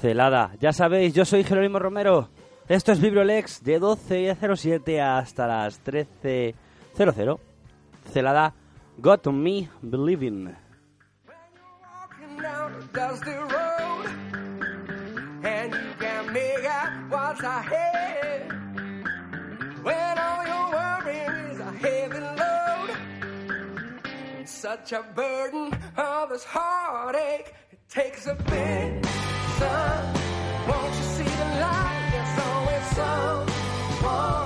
Celada. Ya sabéis, yo soy Jerónimo Romero. Esto es Vibrolex de 12.07 hasta las 13.00. Celada, Got Me Believing. when all you're worrying is a heavy load such a burden of this heartache it takes a big sun won't you see the light? There's always dancing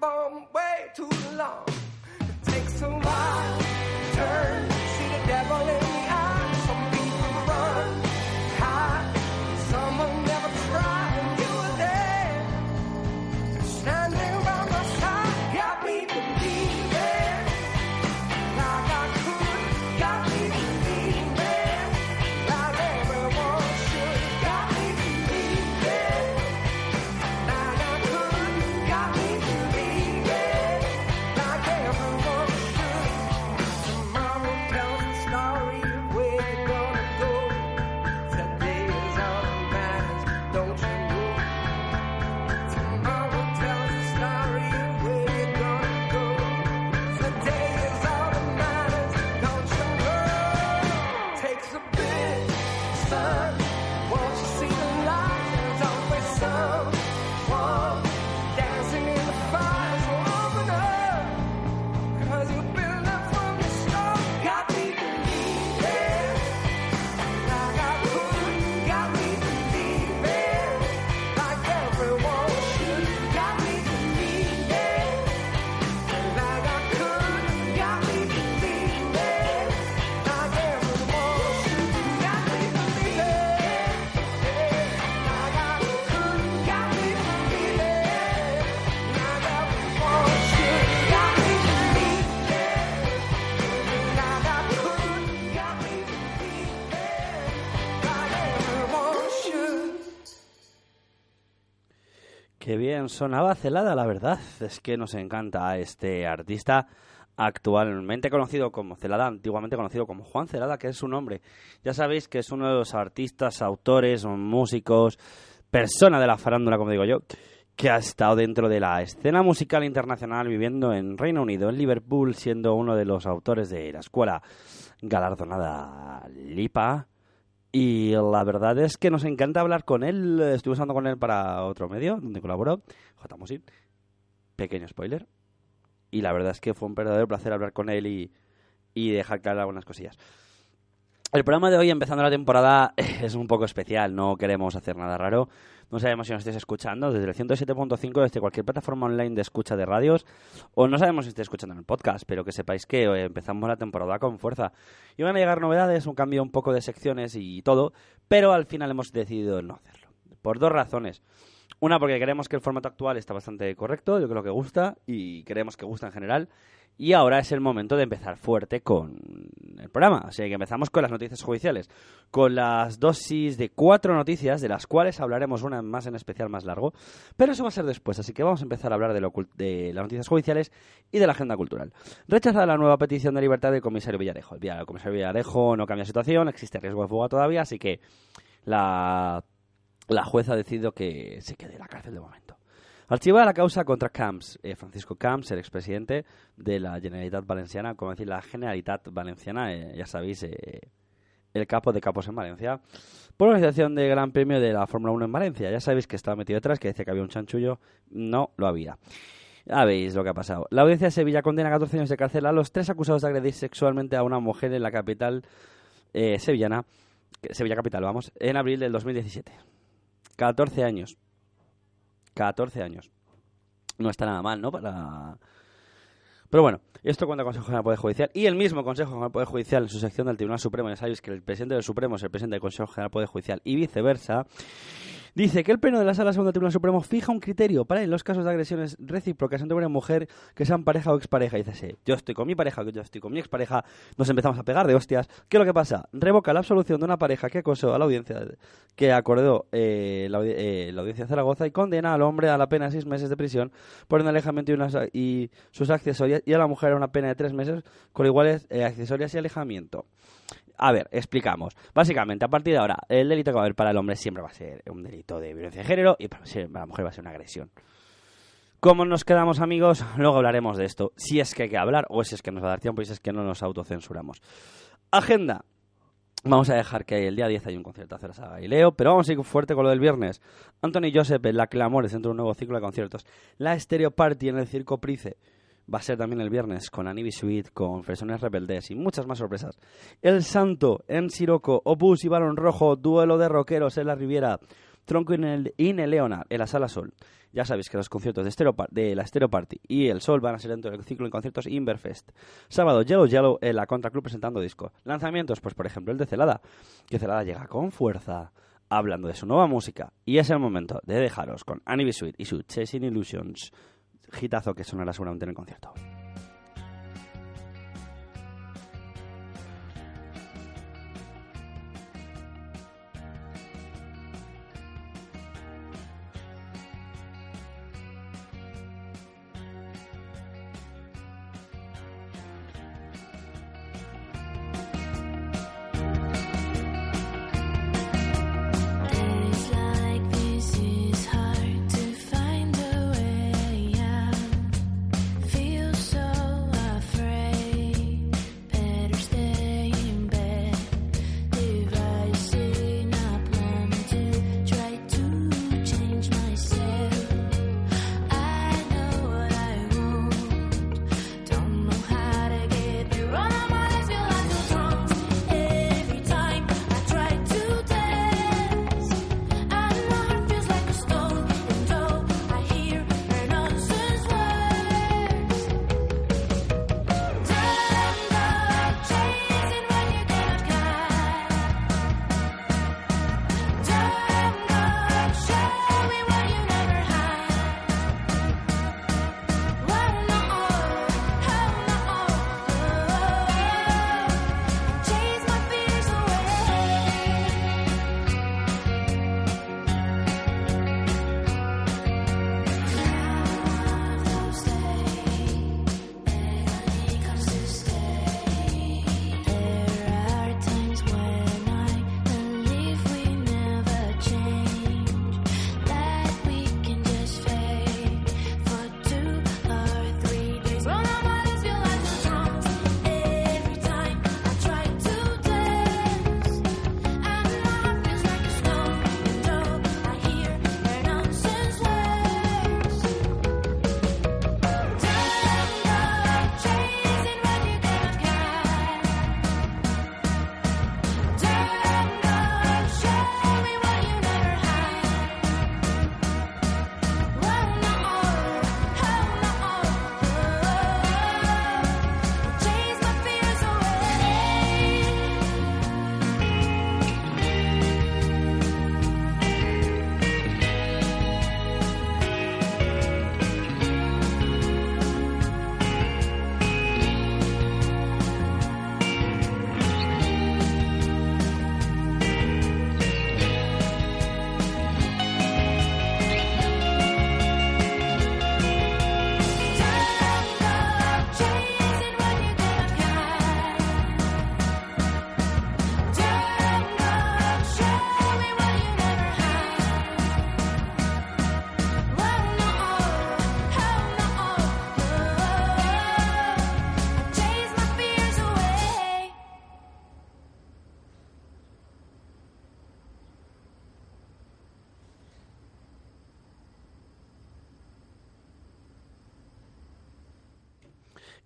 lurking way too long. It takes a while to turn, see the devil in Qué bien sonaba Celada, la verdad. Es que nos encanta este artista actualmente conocido como Celada, antiguamente conocido como Juan Celada, que es su nombre. Ya sabéis que es uno de los artistas, autores, músicos, persona de la farándula, como digo yo, que ha estado dentro de la escena musical internacional viviendo en Reino Unido, en Liverpool, siendo uno de los autores de la escuela galardonada Lipa. Y la verdad es que nos encanta hablar con él. Estuve usando con él para otro medio donde colaboró, J. Pequeño spoiler. Y la verdad es que fue un verdadero placer hablar con él y, y dejar claras algunas cosillas. El programa de hoy, empezando la temporada, es un poco especial. No queremos hacer nada raro. No sabemos si nos estáis escuchando desde el 107.5, desde cualquier plataforma online de escucha de radios, o no sabemos si estáis escuchando en el podcast, pero que sepáis que eh, empezamos la temporada con fuerza. Y van a llegar novedades, un cambio un poco de secciones y todo, pero al final hemos decidido no hacerlo. Por dos razones. Una, porque creemos que el formato actual está bastante correcto, yo creo que gusta y creemos que gusta en general. Y ahora es el momento de empezar fuerte con el programa. Así que empezamos con las noticias judiciales. Con las dosis de cuatro noticias, de las cuales hablaremos una más en especial más largo. Pero eso va a ser después, así que vamos a empezar a hablar de, lo, de las noticias judiciales y de la agenda cultural. Rechazada la nueva petición de libertad del comisario Villarejo. El comisario Villarejo no cambia situación, existe riesgo de fuga todavía, así que la, la jueza ha decidido que se quede en la cárcel de momento. Archivada la causa contra Camps, eh, Francisco Camps, el expresidente de la Generalitat Valenciana, como decir, la Generalitat Valenciana, eh, ya sabéis, eh, el capo de capos en Valencia, por organización del Gran Premio de la Fórmula 1 en Valencia. Ya sabéis que estaba metido detrás, que decía que había un chanchullo, no lo había. Ya veis lo que ha pasado. La audiencia de Sevilla condena a 14 años de cárcel a los tres acusados de agredir sexualmente a una mujer en la capital eh, sevillana, Sevilla capital, vamos, en abril del 2017. 14 años. 14 años. No está nada mal, ¿no? Para... Pero bueno, esto cuenta el Consejo General del Poder Judicial y el mismo Consejo General del Poder Judicial en su sección del Tribunal Supremo, ya sabéis que el presidente del Supremo es el presidente del Consejo General del Poder Judicial y viceversa, Dice que el Pleno de la Sala Segunda Tribunal Supremo fija un criterio para en los casos de agresiones recíprocas entre y mujer que sean pareja o expareja. Dice, sí, yo estoy con mi pareja, yo estoy con mi expareja, nos empezamos a pegar de hostias. ¿Qué es lo que pasa? Revoca la absolución de una pareja que acosó a la audiencia que acordó eh, la, eh, audiencia de Zaragoza y condena al hombre a la pena de seis meses de prisión por un alejamiento y, unas, y sus accesorias y a la mujer a una pena de tres meses con iguales eh, accesorias y alejamiento. A ver, explicamos. Básicamente, a partir de ahora, el delito que va a haber para el hombre siempre va a ser un delito de violencia de género y para la mujer va a ser una agresión. ¿Cómo nos quedamos, amigos? Luego hablaremos de esto. Si es que hay que hablar o si es que nos va a dar tiempo y si es que no nos autocensuramos. Agenda. Vamos a dejar que el día 10 hay un conciertazo de la saga Galileo, pero vamos a ir fuerte con lo del viernes. Anthony Joseph la Clamores dentro de un nuevo ciclo de conciertos. La Stereo Party en el Circo Price va a ser también el viernes con Anibi Suite, con Fresones Rebeldes y muchas más sorpresas. El Santo en Siroco, Opus y Barón Rojo, duelo de rockeros en la Riviera, Tronco in el, in el Leonard en la Sala Sol. Ya sabéis que los conciertos de, la Stereo Party y el Sol van a ser dentro del ciclo en conciertos Inverfest. Sábado, Yellow Yellow en la Contra Club presentando disco. Lanzamientos, pues por ejemplo el de Celada, que Celada llega con fuerza hablando de su nueva música. Y es el momento de dejaros con Suite y su Chasing Illusions, hitazo que sonará seguramente en el concierto.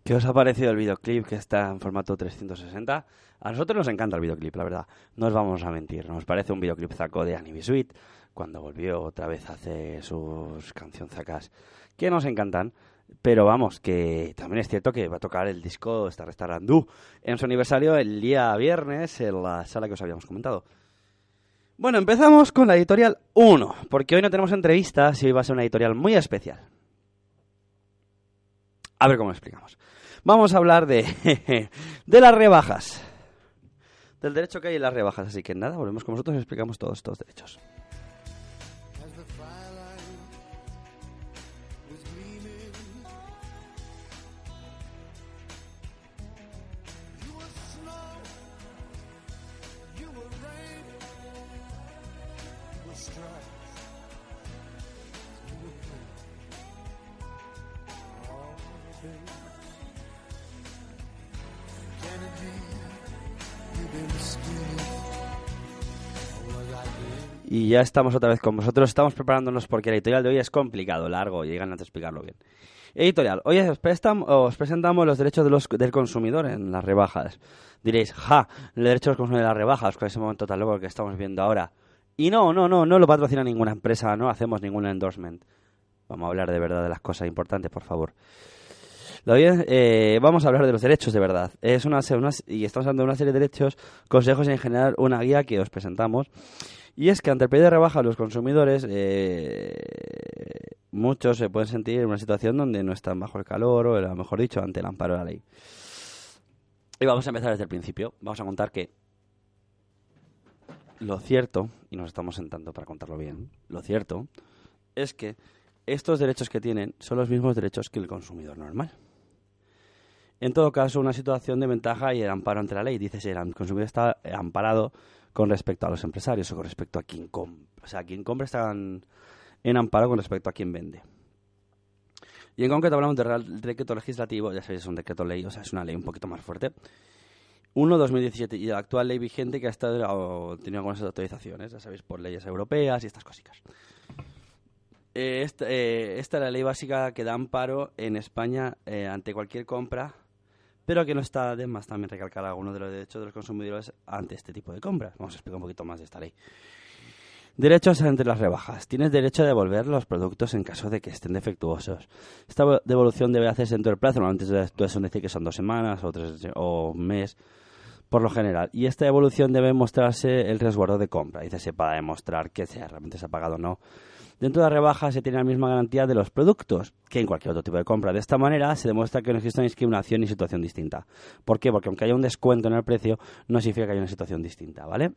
¿Qué os ha parecido el videoclip que está en formato 360? A nosotros nos encanta el videoclip, la verdad. No os vamos a mentir. Nos parece un videoclip zaco de Anime Suite cuando volvió otra vez a hacer sus cancionzacas que nos encantan. Pero vamos, que también es cierto que va a tocar el disco Está Restaurandú en su aniversario el día viernes en la sala que os habíamos comentado. Bueno, empezamos con la editorial 1, porque hoy no tenemos entrevistas y hoy va a ser una editorial muy especial. A ver cómo lo explicamos. Vamos a hablar de, de las rebajas. Del derecho que hay en las rebajas. Así que nada, volvemos con vosotros y explicamos todos estos derechos. Ya estamos otra vez con vosotros. Estamos preparándonos porque la editorial de hoy es complicado, largo, y llegan antes de explicarlo bien. Editorial, hoy os, os presentamos los derechos de los- del consumidor en las rebajas. Diréis, ja, el derecho del consumidor en las rebajas, con ese momento tan loco que estamos viendo ahora. Y no, no, no, no lo patrocina ninguna empresa, no hacemos ningún endorsement. Vamos a hablar de verdad de las cosas importantes, por favor. Eh, vamos a hablar de los derechos de verdad. Es una, una- y estamos hablando de una serie de derechos, consejos y en general una guía que os presentamos. Y es que ante el pedido de rebaja los consumidores, eh, muchos se pueden sentir en una situación donde no están bajo el calor o, mejor dicho, ante el amparo de la ley. Y vamos a empezar desde el principio. Vamos a contar que lo cierto, y nos estamos sentando para contarlo bien, lo cierto es que estos derechos que tienen son los mismos derechos que el consumidor normal. En todo caso, una situación de ventaja y el amparo ante la ley. Dice si el consumidor está amparado con respecto a los empresarios o con respecto a quien compra. O sea, quien compra está en, amparo con respecto a quien vende. Y en concreto hablamos del Real decreto legislativo, ya sabéis, es un decreto ley, o sea, es una ley un poquito más fuerte. 1-2017 y la actual ley vigente que ha estado o, tenido algunas actualizaciones, ya sabéis, por leyes europeas y estas cositas. Eh, esta, eh, esta es la ley básica que da amparo en España eh, ante cualquier compra, pero que no está de más también recalcar algunos de los derechos de los consumidores ante este tipo de compras. Vamos a explicar un poquito más de esta ley. Derechos entre las rebajas. Tienes derecho a devolver los productos en caso de que estén defectuosos. Esta vo- devolución debe hacerse dentro del plazo. Normalmente suele suelen decir que son dos semanas o, tres, o un mes, por lo general. Y esta devolución debe mostrarse el resguardo de compra. Dice, para demostrar que realmente se ha pagado o no. Dentro de la rebaja se tiene la misma garantía de los productos que en cualquier otro tipo de compra. De esta manera se demuestra que no existe una discriminación ni situación distinta. ¿Por qué? Porque aunque haya un descuento en el precio, no significa que haya una situación distinta, ¿vale?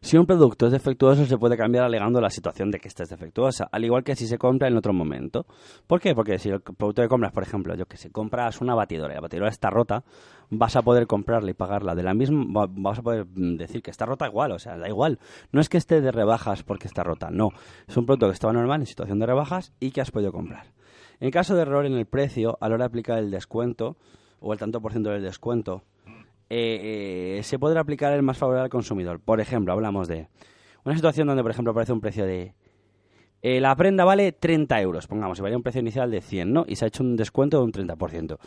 Si un producto es defectuoso, se puede cambiar alegando la situación de que esta es defectuosa, al igual que si se compra en otro momento. ¿Por qué? Porque si el producto que compras, por ejemplo, yo que sé, compras una batidora y la batidora está rota, vas a poder comprarla y pagarla de la misma, va- vas a poder mm, decir que está rota igual, o sea, da igual. No es que esté de rebajas porque está rota, no. Es un producto que estaba normal en situación de rebajas y que has podido comprar. En caso de error en el precio, a la hora de aplicar el descuento, o el tanto por ciento del descuento, eh, eh, se podrá aplicar el más favorable al consumidor. Por ejemplo, hablamos de una situación donde, por ejemplo, aparece un precio de... eh, la prenda vale 30 euros, pongamos, y valía un precio inicial de 100, ¿no? Y se ha hecho un descuento de un 30%.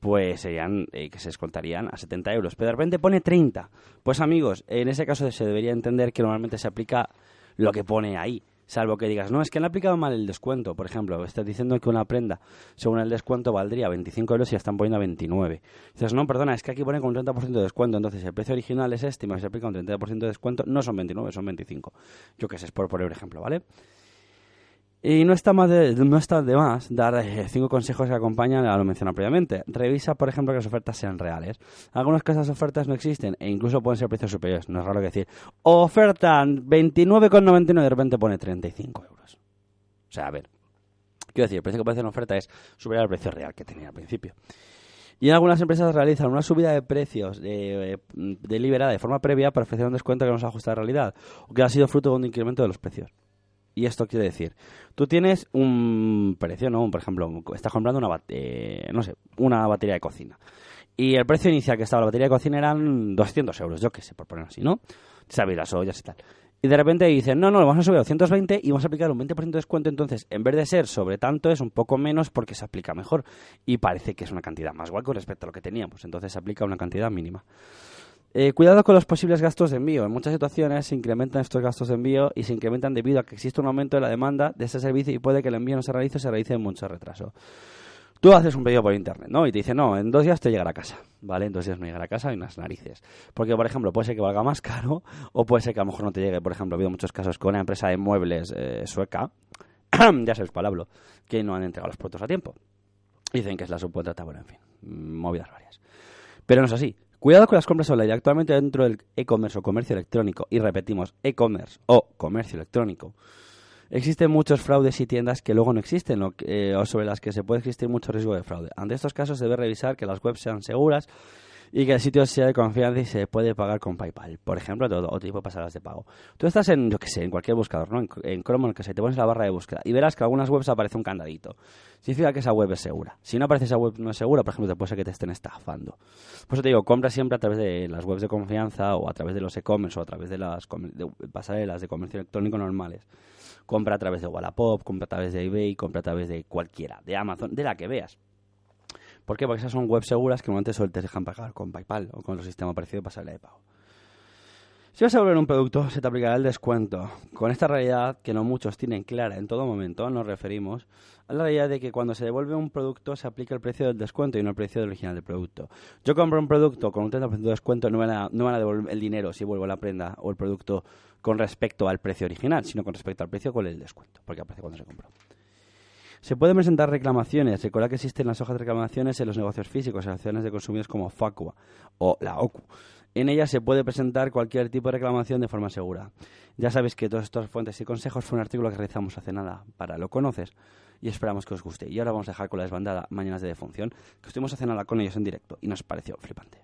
Pues serían, eh, que se descontarían a 70 euros. Pero de repente pone 30. Pues amigos, en ese caso se debería entender que normalmente se aplica lo que pone ahí. Salvo que digas, no, es que han aplicado mal el descuento. Por ejemplo, estás diciendo que una prenda, según el descuento, valdría 25 euros y la están poniendo a 29. Dices, no, perdona, es que aquí pone con un 30% de descuento. Entonces, el precio original es este, y se aplica un 30% de descuento. No son 29, son 25. Yo qué sé, es por poner ejemplo, ¿vale? Y no está, más de, no está de más dar eh, cinco consejos que acompañan a lo mencionado previamente. Revisa, por ejemplo, que las ofertas sean reales. Algunas esas ofertas no existen e incluso pueden ser precios superiores. No es raro que decir, oferta 29,99 y de repente pone 35 euros. O sea, a ver. Quiero decir, el precio que aparece en oferta es superior al precio real que tenía al principio. Y algunas empresas realizan una subida de precios eh, deliberada de forma previa para ofrecer un descuento que no se ajusta a la realidad o que ha sido fruto de un incremento de los precios. Y esto quiere decir, tú tienes un precio, ¿no? Por ejemplo, estás comprando una, eh, no sé, una batería de cocina. Y el precio inicial que estaba la batería de cocina eran 200 euros, yo qué sé, por poner así, ¿no? Sabéis, las ollas y tal. Y de repente dicen, no, no, lo vamos a subir a 220 y vamos a aplicar un 20% de descuento. Entonces, en vez de ser sobre tanto, es un poco menos porque se aplica mejor. Y parece que es una cantidad más guay con respecto a lo que teníamos. Entonces, se aplica una cantidad mínima. Eh, cuidado con los posibles gastos de envío. En muchas situaciones se incrementan estos gastos de envío y se incrementan debido a que existe un aumento de la demanda de ese servicio y puede que el envío no se realice o se realice en mucho retraso. Tú haces un pedido por internet, ¿no? Y te dice, no, en dos días te llegará a casa, ¿vale? En dos días no llegará a casa y unas narices. Porque, por ejemplo, puede ser que valga más caro o puede ser que a lo mejor no te llegue. Por ejemplo, ha habido muchos casos con una empresa de muebles eh, sueca, ya sabes cuál hablo, que no han entregado los productos a tiempo. Dicen que es la subcontrata, bueno, en fin, movidas varias. Pero no es así. Cuidado con las compras online. Actualmente dentro del e-commerce o comercio electrónico, y repetimos, e-commerce o comercio electrónico, existen muchos fraudes y tiendas que luego no existen o, eh, sobre las que se puede existir mucho riesgo de fraude. Ante estos casos se debe revisar que las webs sean seguras y que el sitio sea de confianza y se puede pagar con PayPal. Por ejemplo, todo otro tipo de pasadas de pago. Tú estás en, yo que sé, en cualquier buscador, ¿no? En, en Chrome, en que se te pones la barra de búsqueda y verás que algunas webs aparece un candadito. Significa que esa web es segura. Si no aparece esa web no es segura, por ejemplo, te puede ser que te estén estafando. Por eso te digo, compra siempre a través de las webs de confianza o a través de los e-commerce o a través de las de pasarelas de comercio electrónico normales. Compra a través de Wallapop, compra a través de eBay, compra a través de cualquiera, de Amazon, de la que veas. ¿Por qué? Porque esas son webs seguras que normalmente solo te dejan pagar con PayPal o con los sistemas parecidos de pasarela de pago. Si vas a volver un producto, se te aplicará el descuento. Con esta realidad, que no muchos tienen clara en todo momento, nos referimos a la realidad de que cuando se devuelve un producto se aplica el precio del descuento y no el precio original del producto. Yo compro un producto con un 30% de descuento, no van a, no me van a devolver el dinero si vuelvo la prenda o el producto con respecto al precio original, sino con respecto al precio con el descuento, porque aparece cuando se compró. Se pueden presentar reclamaciones. Recuerda que existen las hojas de reclamaciones en los negocios físicos, asociaciones de consumidores como FACUA o la OCU. En ellas se puede presentar cualquier tipo de reclamación de forma segura. Ya sabéis que todas estas fuentes y consejos fue un artículo que realizamos hace nada para Lo Conoces y esperamos que os guste. Y ahora vamos a dejar con la desbandada Mañanas de Defunción, que estuvimos hace nada con ellos en directo y nos pareció flipante.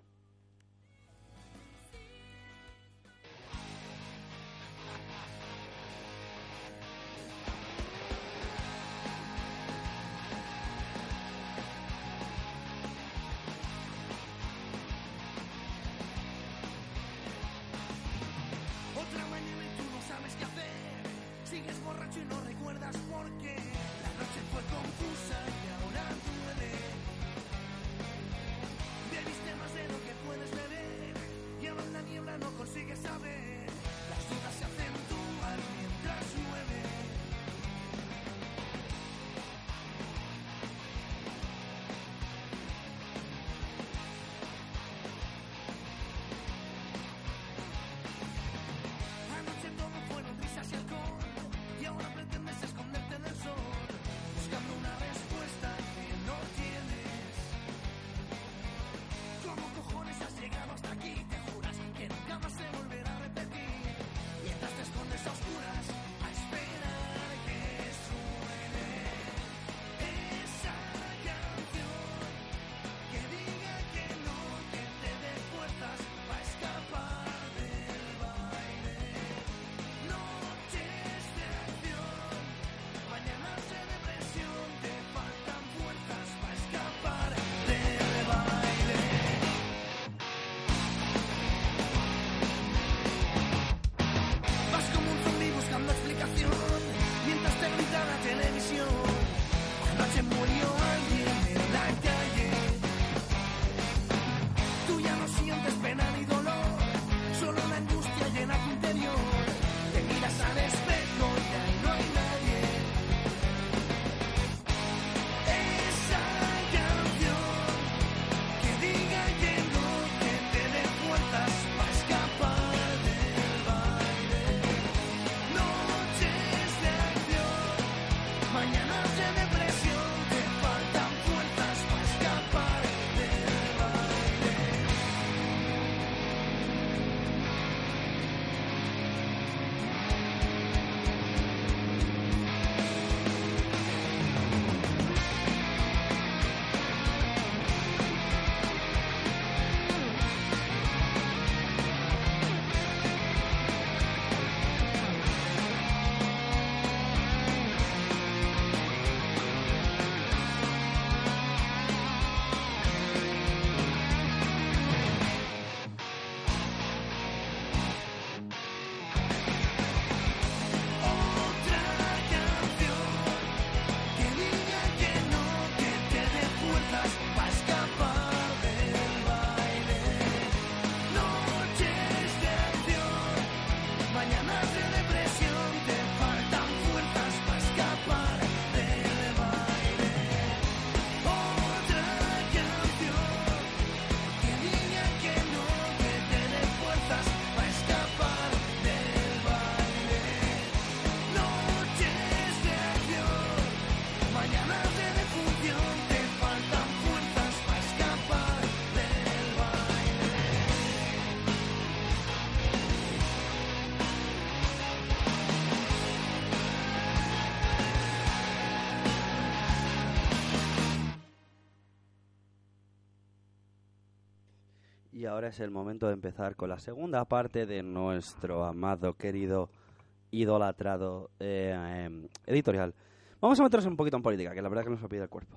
Ahora es el momento de empezar con la segunda parte de nuestro amado, querido, idolatrado eh, em, editorial. Vamos a meternos un poquito en política, que la verdad que nos lo pide el cuerpo.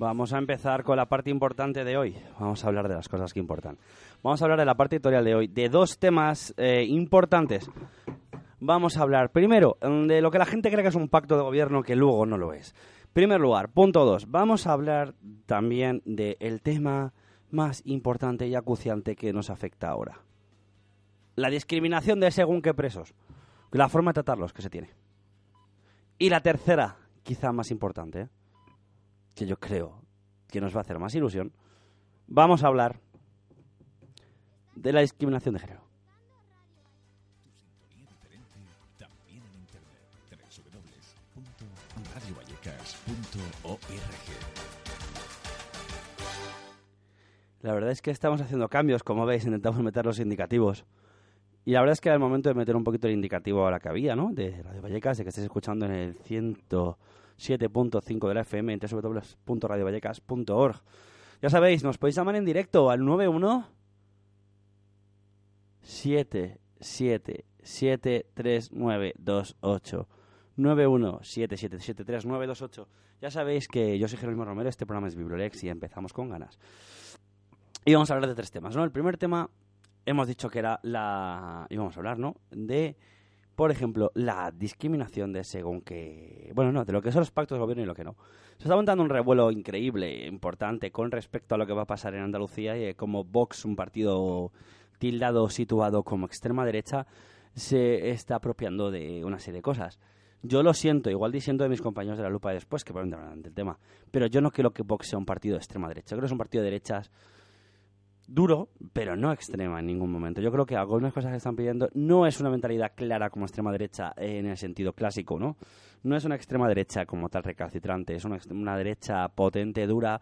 Vamos a empezar con la parte importante de hoy. Vamos a hablar de las cosas que importan. Vamos a hablar de la parte editorial de hoy, de dos temas eh, importantes. Vamos a hablar primero mm, de lo que la gente cree que es un pacto de gobierno que luego no lo es. Primer lugar, punto dos. Vamos a hablar también del tema más importante y acuciante que nos afecta ahora. La discriminación de según qué presos. La forma de tratarlos que se tiene. Y la tercera, quizá más importante, ¿eh? Que yo creo que nos va a hacer más ilusión, vamos a hablar de la discriminación de género. La verdad es que estamos haciendo cambios, como veis, intentamos meter los indicativos. Y la verdad es que era el momento de meter un poquito el indicativo a la que había, ¿no? De Radio Vallecas, de que estéis escuchando en el 107.5 de la FM en www.radiovallecas.org. Ya sabéis, nos podéis llamar en directo al 91 7773928 917773928 Ya sabéis que yo soy Jerónimo Romero, este programa es Bibliolex y empezamos con ganas. Y vamos a hablar de tres temas, ¿no? El primer tema hemos dicho que era la... íbamos a hablar, ¿no? De, por ejemplo, la discriminación de según que... Bueno, no, de lo que son los pactos de gobierno y lo que no. Se está montando un revuelo increíble, importante, con respecto a lo que va a pasar en Andalucía y como Vox, un partido tildado, situado como extrema derecha, se está apropiando de una serie de cosas. Yo lo siento, igual diciendo de mis compañeros de la lupa después, que probablemente hablarán del tema, pero yo no creo que Vox sea un partido de extrema derecha. Creo que es un partido de derechas duro, pero no extrema en ningún momento. Yo creo que algunas cosas que están pidiendo no es una mentalidad clara como extrema derecha en el sentido clásico, ¿no? No es una extrema derecha como tal recalcitrante, es una, una derecha potente, dura,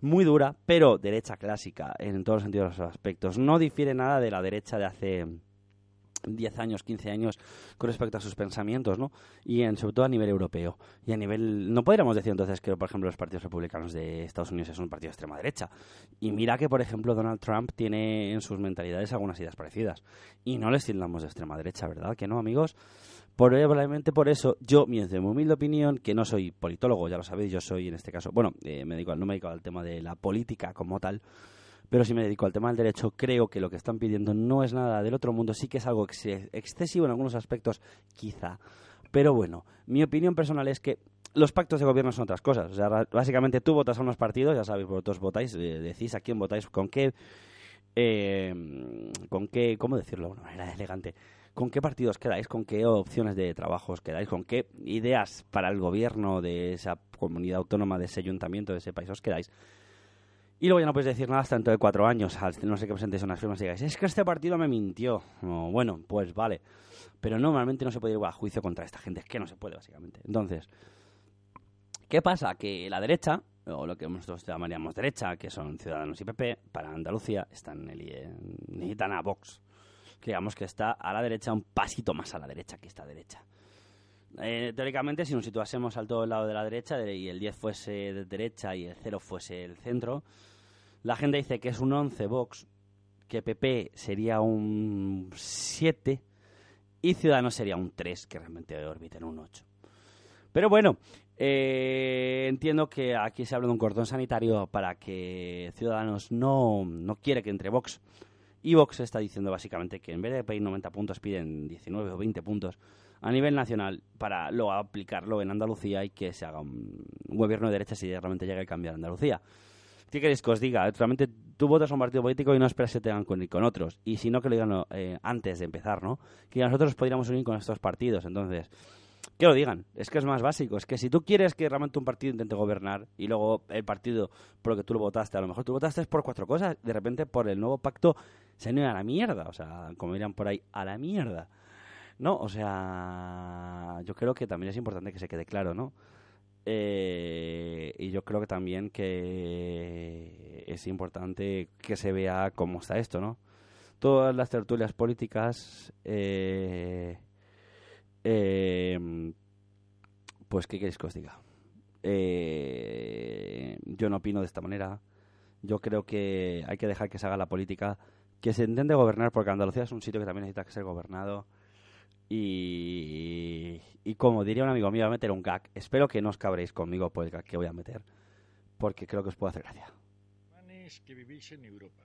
muy dura, pero derecha clásica en todos los sentidos de los aspectos. No difiere nada de la derecha de hace 10 años, 15 años con respecto a sus pensamientos, ¿no? Y en, sobre todo a nivel europeo. Y a nivel... No podríamos decir entonces que, por ejemplo, los partidos republicanos de Estados Unidos es un partido de extrema derecha. Y mira que, por ejemplo, Donald Trump tiene en sus mentalidades algunas ideas parecidas. Y no les tildamos de extrema derecha, ¿verdad? Que no, amigos. Probablemente por eso, yo, mi humilde opinión, que no soy politólogo, ya lo sabéis, yo soy en este caso, bueno, eh, me dedico, no me dedico al tema de la política como tal, pero si me dedico al tema del derecho, creo que lo que están pidiendo no es nada del otro mundo, sí que es algo ex- excesivo en algunos aspectos, quizá. Pero bueno, mi opinión personal es que los pactos de gobierno son otras cosas. O sea, básicamente tú votas a unos partidos, ya sabéis, vosotros votáis, eh, decís a quién votáis, con qué, eh, con qué, ¿cómo decirlo? de una manera elegante. ¿Con qué partidos quedáis? ¿Con qué opciones de trabajo os quedáis? ¿Con qué ideas para el gobierno de esa comunidad autónoma, de ese ayuntamiento, de ese país os quedáis? Y luego ya no podéis decir nada hasta dentro de cuatro años, al no sé que presentéis unas firmas y digáis, es que este partido me mintió. Bueno, pues vale. Pero normalmente no se puede ir a juicio contra esta gente, es que no se puede, básicamente. Entonces, ¿qué pasa? Que la derecha, o lo que nosotros llamaríamos derecha, que son Ciudadanos y PP, para Andalucía, están el, eh, necesitan a Vox. Que digamos que está a la derecha, un pasito más a la derecha que esta derecha. Eh, teóricamente, si nos situásemos al todo el lado de la derecha de- y el 10 fuese de derecha y el 0 fuese el centro, la gente dice que es un 11 Vox, que PP sería un 7 y Ciudadanos sería un 3, que realmente orbita en un 8. Pero bueno, eh, entiendo que aquí se habla de un cordón sanitario para que Ciudadanos no, no quiere que entre Vox. Y Vox está diciendo básicamente que en vez de pedir 90 puntos piden 19 o 20 puntos. A nivel nacional para luego aplicarlo en Andalucía y que se haga un gobierno de derecha si realmente llega a cambiar Andalucía. ¿Qué queréis que os diga? Realmente tú votas a un partido político y no esperas que te hagan con, con otros. Y si no, que lo digan eh, antes de empezar, ¿no? Que nosotros podríamos unir con estos partidos. Entonces, que lo digan. Es que es más básico. Es que si tú quieres que realmente un partido intente gobernar y luego el partido por lo que tú lo votaste, a lo mejor tú votaste por cuatro cosas, de repente por el nuevo pacto se han ido a la mierda. O sea, como dirían por ahí, a la mierda. ¿No? O sea, yo creo que también es importante que se quede claro, ¿no? Eh, y yo creo que también que es importante que se vea cómo está esto, ¿no? Todas las tertulias políticas, eh, eh, pues, ¿qué queréis que os diga? Eh, yo no opino de esta manera. Yo creo que hay que dejar que se haga la política, que se intente gobernar, porque Andalucía es un sitio que también necesita que ser gobernado. Y, y como diría un amigo mío, voy a meter un gag. Espero que no os cabréis conmigo por el gag que voy a meter, porque creo que os puede hacer gracia. Alemanes que vivís en Europa.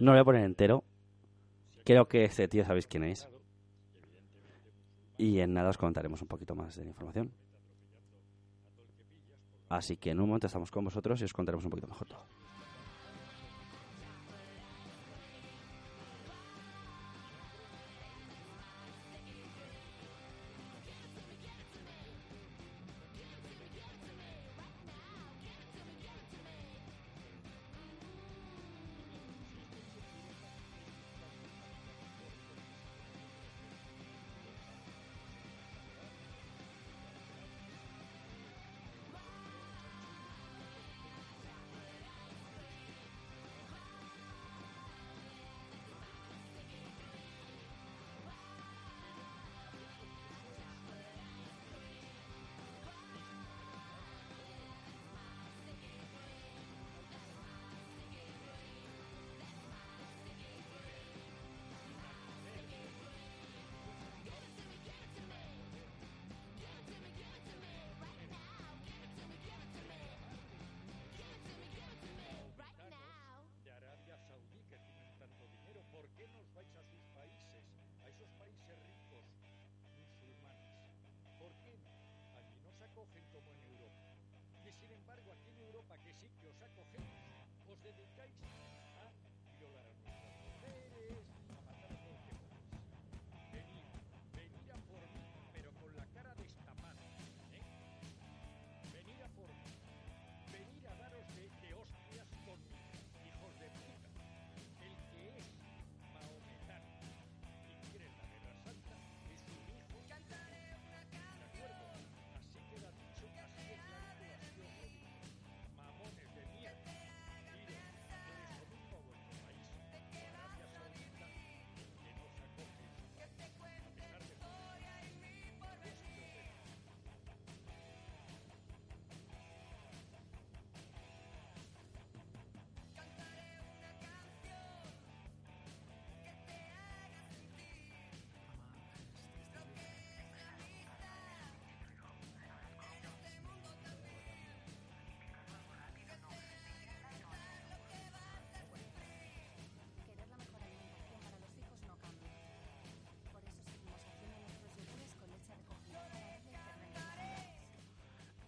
No lo voy a poner entero. Creo que este tío sabéis quién es. Y en nada os contaremos un poquito más de la información. Así que en un momento estamos con vosotros y os contaremos un poquito mejor todo.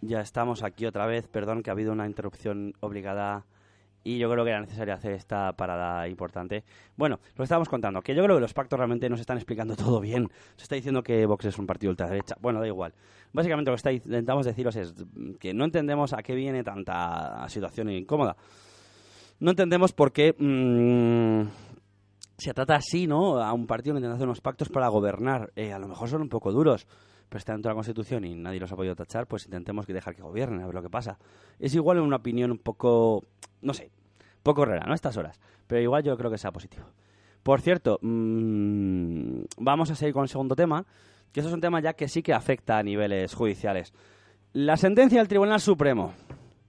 Ya estamos aquí otra vez. Perdón que ha habido una interrupción obligada y yo creo que era necesario hacer esta parada importante. Bueno, lo estábamos contando, que yo creo que los pactos realmente nos están explicando todo bien. Se está diciendo que Vox es un partido ultraderecha. Bueno, da igual. Básicamente lo que intentamos deciros es que no entendemos a qué viene tanta situación incómoda. No entendemos por qué mm, se trata así, ¿no? A un partido que intenta hacer unos pactos para gobernar. Eh, a lo mejor son un poco duros, pero está dentro de la Constitución y nadie los ha podido tachar, pues intentemos que dejar que gobiernen, a ver lo que pasa. Es igual una opinión un poco, no sé, poco rara, ¿no? A estas horas. Pero igual yo creo que sea positivo. Por cierto, mm, vamos a seguir con el segundo tema, que eso es un tema ya que sí que afecta a niveles judiciales. La sentencia del Tribunal Supremo.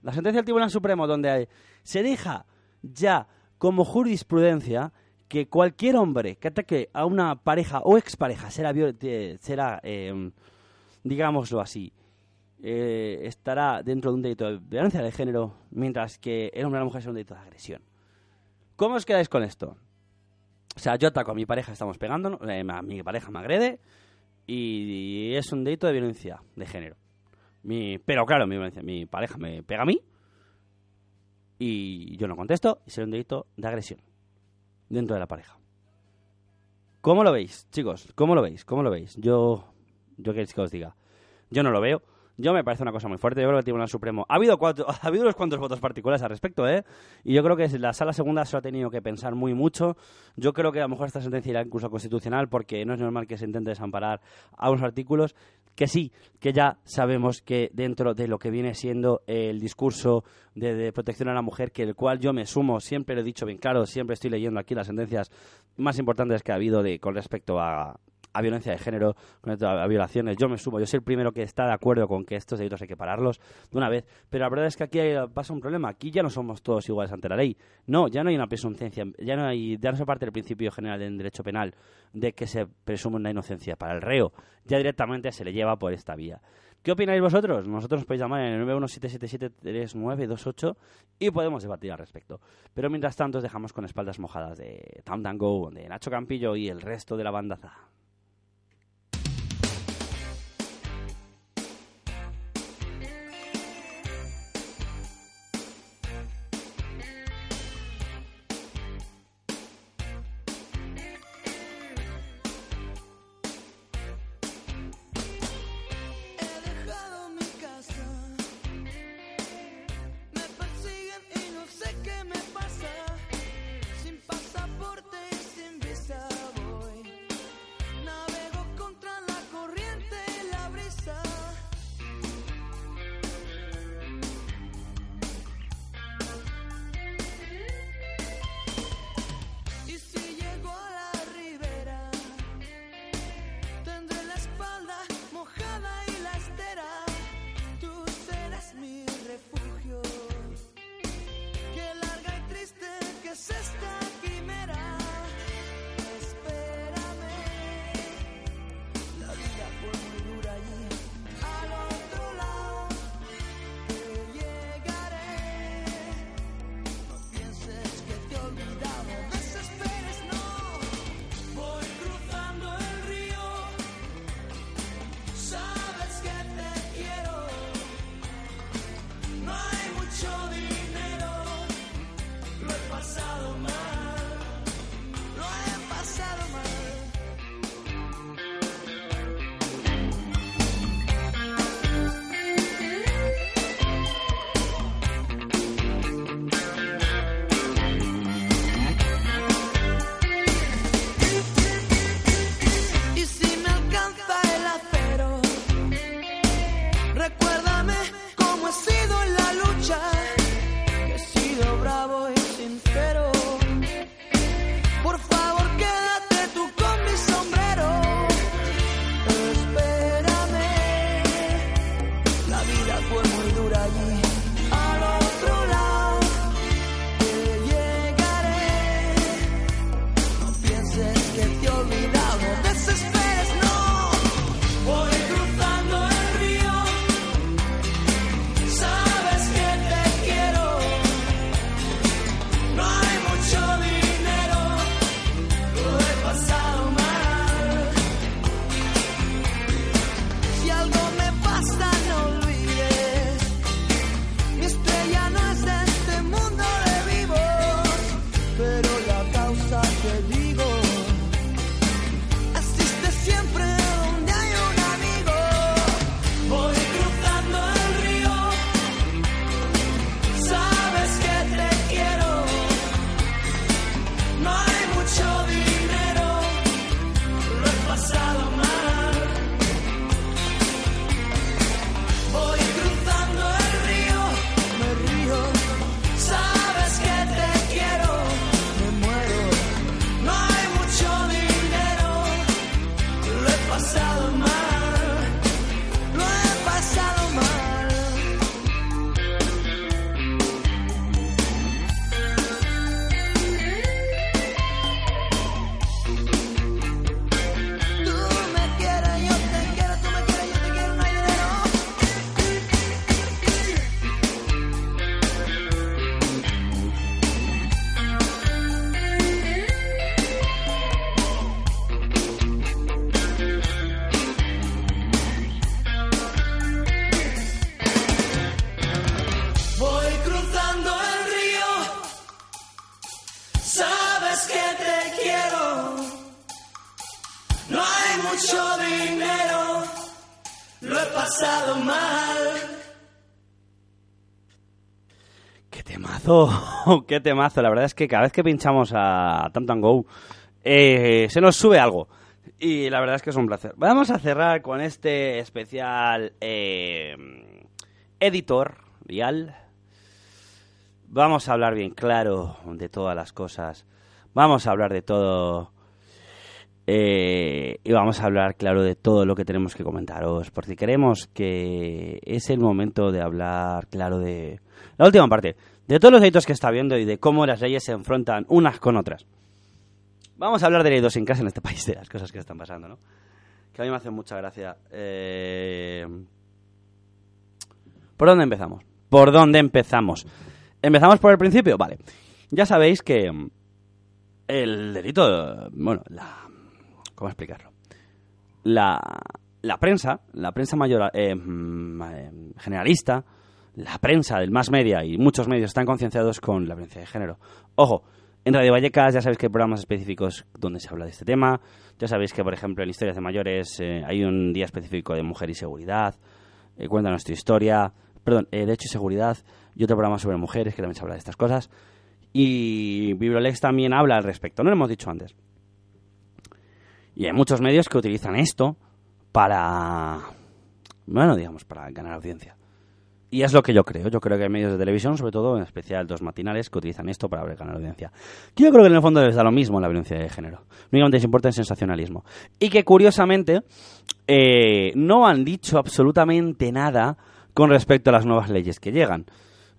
La sentencia del Tribunal Supremo donde hay- se deja ya como jurisprudencia que cualquier hombre que ataque a una pareja o expareja será, eh, será digámoslo así, eh, estará dentro de un delito de violencia de género, mientras que el hombre y la mujer es un delito de agresión. ¿Cómo os quedáis con esto? O sea, yo ataco a mi pareja, estamos pegándonos, eh, a mi pareja me agrede, y es un delito de violencia de género. Mi, pero claro, mi, mi pareja me pega a mí y yo no contesto y será un delito de agresión dentro de la pareja. ¿Cómo lo veis, chicos? ¿Cómo lo veis? ¿Cómo lo veis? Yo, yo queréis que os diga. Yo no lo veo. Yo me parece una cosa muy fuerte. Yo creo que el Tribunal Supremo ha habido cuatro, ha habido unos cuantos votos particulares al respecto, ¿eh? Y yo creo que la Sala Segunda se lo ha tenido que pensar muy mucho. Yo creo que a lo mejor esta sentencia irá incluso constitucional porque no es normal que se intente desamparar a unos artículos que sí, que ya sabemos que dentro de lo que viene siendo el discurso de, de protección a la mujer, que el cual yo me sumo, siempre lo he dicho bien claro, siempre estoy leyendo aquí las sentencias más importantes que ha habido de, con respecto a, a violencia de género, a, violaciones, yo me sumo, yo soy el primero que está de acuerdo con que estos delitos hay que pararlos de una vez, pero la verdad es que aquí pasa un problema, aquí ya no somos todos iguales ante la ley, no, ya no hay una presunción, ya no hay, ya no se parte del principio general del derecho penal de que se presume una inocencia para el reo, ya directamente se le lleva por esta vía. ¿Qué opináis vosotros? Nosotros nos podéis llamar en el 917773928 y podemos debatir al respecto. Pero mientras tanto os dejamos con espaldas mojadas de Tam Tango, de Nacho Campillo y el resto de la bandaza. Temazo! ¡Qué temazo! La verdad es que cada vez que pinchamos a Tam Tam Go, eh, se nos sube algo. Y la verdad es que es un placer. Vamos a cerrar con este especial eh, editor real. Vamos a hablar bien claro de todas las cosas. Vamos a hablar de todo. Eh, y vamos a hablar, claro, de todo lo que tenemos que comentaros. Porque creemos que es el momento de hablar, claro, de la última parte. De todos los delitos que está viendo y de cómo las leyes se enfrentan unas con otras. Vamos a hablar de la idiosincrasia en este país, de las cosas que están pasando, ¿no? Que a mí me hace mucha gracia. Eh, ¿Por dónde empezamos? ¿Por dónde empezamos? ¿Empezamos por el principio? Vale. Ya sabéis que mm, el delito, bueno, la, ¿cómo explicarlo? La, la prensa, la prensa mayor, eh, mm, eh, generalista, la prensa del más media y muchos medios están concienciados con la violencia de género. Ojo, en Radio Vallecas ya sabéis que hay programas específicos donde se habla de este tema. Ya sabéis que, por ejemplo, en Historias de Mayores eh, hay un día específico de mujer y seguridad. Eh, cuenta nuestra historia. Perdón, eh, hecho y seguridad. Y otro programa sobre mujeres que también se habla de estas cosas. Y Bibliolex también habla al respecto. No lo hemos dicho antes. Y hay muchos medios que utilizan esto para... Bueno, digamos, para ganar audiencia. Y es lo que yo creo. Yo creo que hay medios de televisión, sobre todo, en especial dos matinales, que utilizan esto para ganar audiencia. Yo creo que en el fondo les da lo mismo la violencia de género. Únicamente les importa el sensacionalismo. Y que, curiosamente, eh, no han dicho absolutamente nada con respecto a las nuevas leyes que llegan.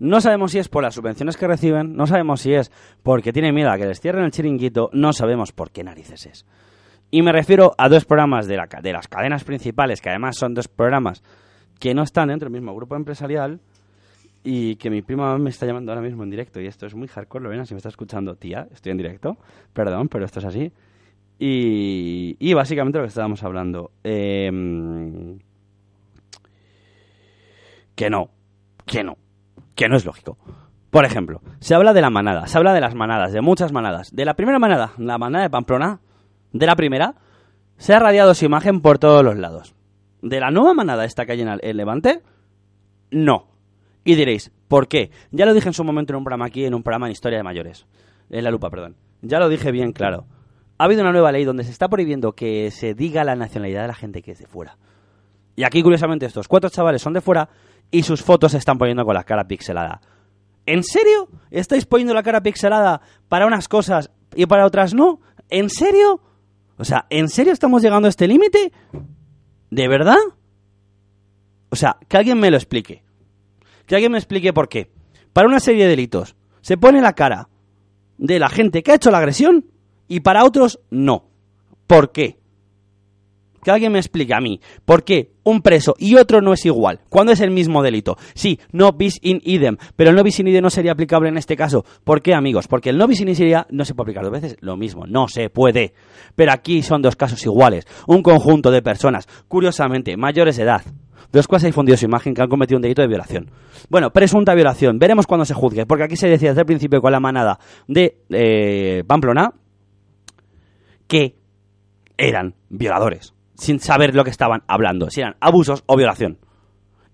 No sabemos si es por las subvenciones que reciben, no sabemos si es porque tienen miedo a que les cierren el chiringuito, no sabemos por qué narices es. Y me refiero a dos programas de, la de las cadenas principales, que además son dos programas que no están dentro del mismo grupo empresarial y que mi prima me está llamando ahora mismo en directo y esto es muy hardcore, Lorena, si me está escuchando, tía, estoy en directo, perdón, pero esto es así. Y, básicamente lo que estábamos hablando, em, que no, que no, que no es lógico. Por ejemplo, se habla de la manada, se habla de las manadas, de muchas manadas. De la primera manada, la manada de Pamplona, de la primera, se ha radiado su imagen por todos los lados. De la nueva manada esta que en el- el Levante, no. Y diréis, ¿por qué? Ya lo dije en su momento en un programa aquí, en un programa en Historia de Mayores. En la lupa, perdón. Ya lo dije bien claro. Ha habido una nueva ley donde se está prohibiendo que se diga la nacionalidad de la gente que es de fuera. Y aquí, curiosamente, estos cuatro chavales son de fuera y sus fotos se están poniendo con la cara pixelada. ¿En serio? ¿Estáis poniendo la cara pixelada para unas cosas y para otras no? ¿En serio? O sea, ¿en serio estamos llegando a este límite? ¿De verdad? O sea, que alguien me lo explique. Que alguien me explique por qué. Para una serie de delitos se pone la cara de la gente que ha hecho la agresión y para otros no. ¿Por qué? Que alguien me explique a mí por qué un preso y otro no es igual, cuando es el mismo delito. Sí, no bis in idem, pero el no bis in idem no sería aplicable en este caso. ¿Por qué, amigos? Porque el no bis in idem no se puede aplicar dos veces lo mismo, no se puede. Pero aquí son dos casos iguales, un conjunto de personas, curiosamente, mayores de edad, de los cuales hay fundido su imagen que han cometido un delito de violación. Bueno, presunta violación, veremos cuándo se juzgue, porque aquí se decía desde el principio con la manada de eh, Pamplona que eran violadores, sin saber lo que estaban hablando, si eran abusos o violación.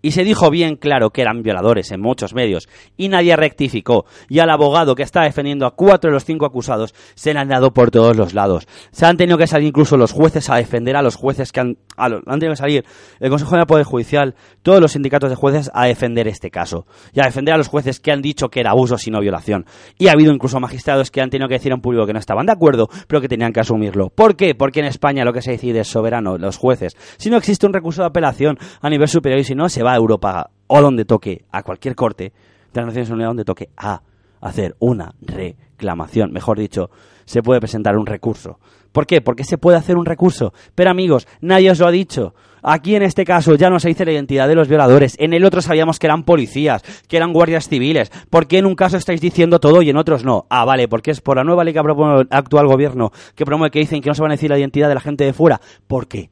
Y se dijo bien claro que eran violadores en muchos medios, y nadie rectificó. Y al abogado que está defendiendo a cuatro de los cinco acusados se le han dado por todos los lados. Se han tenido que salir incluso los jueces a defender a los jueces que han, a los- han tenido que salir el Consejo de Poder Judicial, todos los sindicatos de jueces a defender este caso. Y a defender a los jueces que han dicho que era abuso sino violación. Y ha habido incluso magistrados que han tenido que decir en público que no estaban de acuerdo, pero que tenían que asumirlo. ¿Por qué? Porque en España lo que se decide es soberano, los jueces. Si no existe un recurso de apelación a nivel superior y si no, se va a Europa o donde toque, a cualquier corte de las Naciones Unidas donde toque a hacer una reclamación. Mejor dicho, se puede presentar un recurso. ¿Por qué? Porque se puede hacer un recurso. Pero amigos, nadie os lo ha dicho. Aquí en este caso ya no se dice la identidad de los violadores. En el otro sabíamos que eran policías, que eran guardias civiles. ¿Por qué en un caso estáis diciendo todo y en otros no? Ah, vale, porque es por la nueva ley que propone el actual gobierno, que promueve que dicen que no se van a decir la identidad de la gente de fuera. ¿Por qué?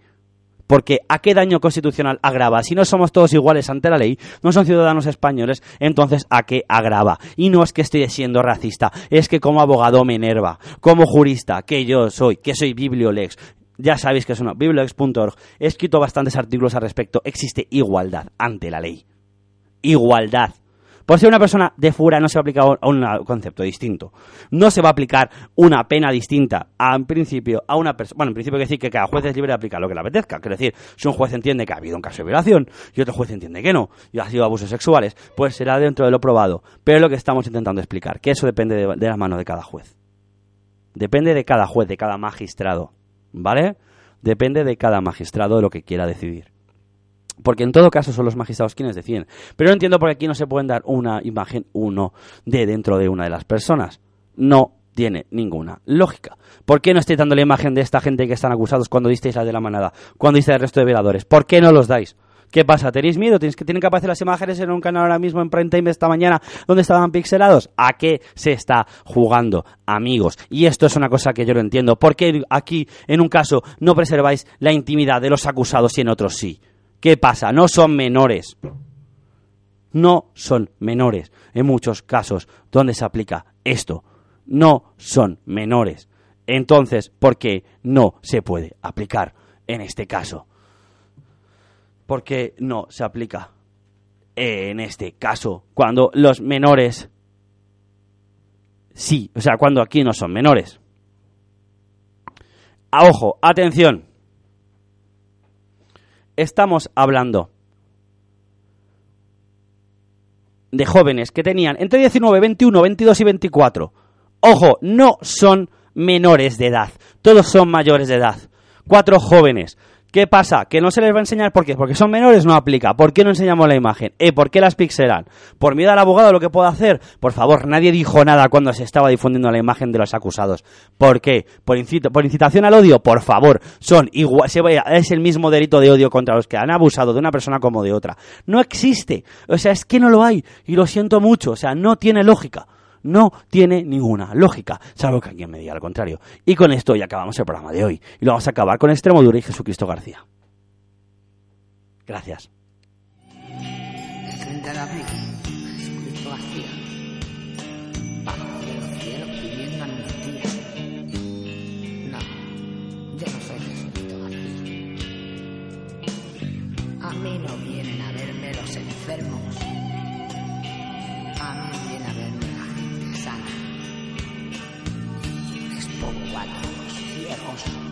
Porque ¿a qué daño constitucional agrava? Si no somos todos iguales ante la ley, no son ciudadanos españoles, entonces ¿a qué agrava? Y no es que esté siendo racista, es que como abogado me enerva, como jurista, que yo soy, que soy bibliolex, Ya sabéis que es una biblioex.org. He escrito bastantes artículos al respecto. Existe igualdad ante la ley. Igualdad. Por ser una persona de fuera no se va a aplicar un concepto distinto. No se va a aplicar una pena distinta a, en principio a una persona. Bueno, en principio hay que decir que cada juez es libre de aplicar lo que le apetezca. Quiero decir, si un juez entiende que ha habido un caso de violación y otro juez entiende que no y ha sido abusos sexuales, pues será dentro de lo probado. Pero es lo que estamos intentando explicar, que eso depende de, de la mano de cada juez. Depende de cada juez, de cada magistrado. ¿Vale? Depende de cada magistrado de lo que quiera decidir. Porque en todo caso son los magistrados quienes deciden. Pero no entiendo por qué aquí no se pueden dar una imagen uno de dentro de una de las personas. No tiene ninguna lógica. ¿Por qué no estáis dando la imagen de esta gente que están acusados cuando disteis la de la manada? Cuando disteis el resto de veladores. ¿Por qué no los dais? ¿Qué pasa? ¿Tenéis miedo? ¿Tienes que, ¿Tienen que aparecer las imágenes en un canal ahora mismo en prime time esta mañana donde estaban pixelados? ¿A qué se está jugando, amigos? Y esto es una cosa que yo no entiendo. ¿Por qué aquí, en un caso, no preserváis la intimidad de los acusados y en otros sí? ¿Qué pasa? No son menores. No son menores. En muchos casos donde se aplica esto, no son menores. Entonces, ¿por qué no se puede aplicar en este caso? ¿Por qué no se aplica en este caso cuando los menores sí, o sea, cuando aquí no son menores? Ah, Ojo, atención. Estamos hablando de jóvenes que tenían entre 19, 21, 22 y 24. Ojo, no son menores de edad. Todos son mayores de edad. Cuatro jóvenes. ¿Qué pasa? ¿Que no se les va a enseñar por qué? Porque son menores, no aplica. ¿Por qué no enseñamos la imagen? ¿Eh? ¿Por qué las pixelan? ¿Por miedo al abogado lo que puede hacer? Por favor, nadie dijo nada cuando se estaba difundiendo la imagen de los acusados. ¿Por qué? ¿Por, por incitación al odio? Por favor, son igual, es el mismo delito de odio contra los que han abusado de una persona como de otra. No existe. O sea, es que no lo hay. Y lo siento mucho. O sea, no tiene lógica. No tiene ninguna lógica, salvo que alguien me diga lo contrario. Y con esto ya acabamos el programa de hoy. Y lo vamos a acabar con Extremodura y Jesucristo García. Gracias. El 30 de abril, Jesucristo García, bajo de los cielos pidiendo amnistía. No, yo no soy Jesucristo García. A mí no vienen Despobados,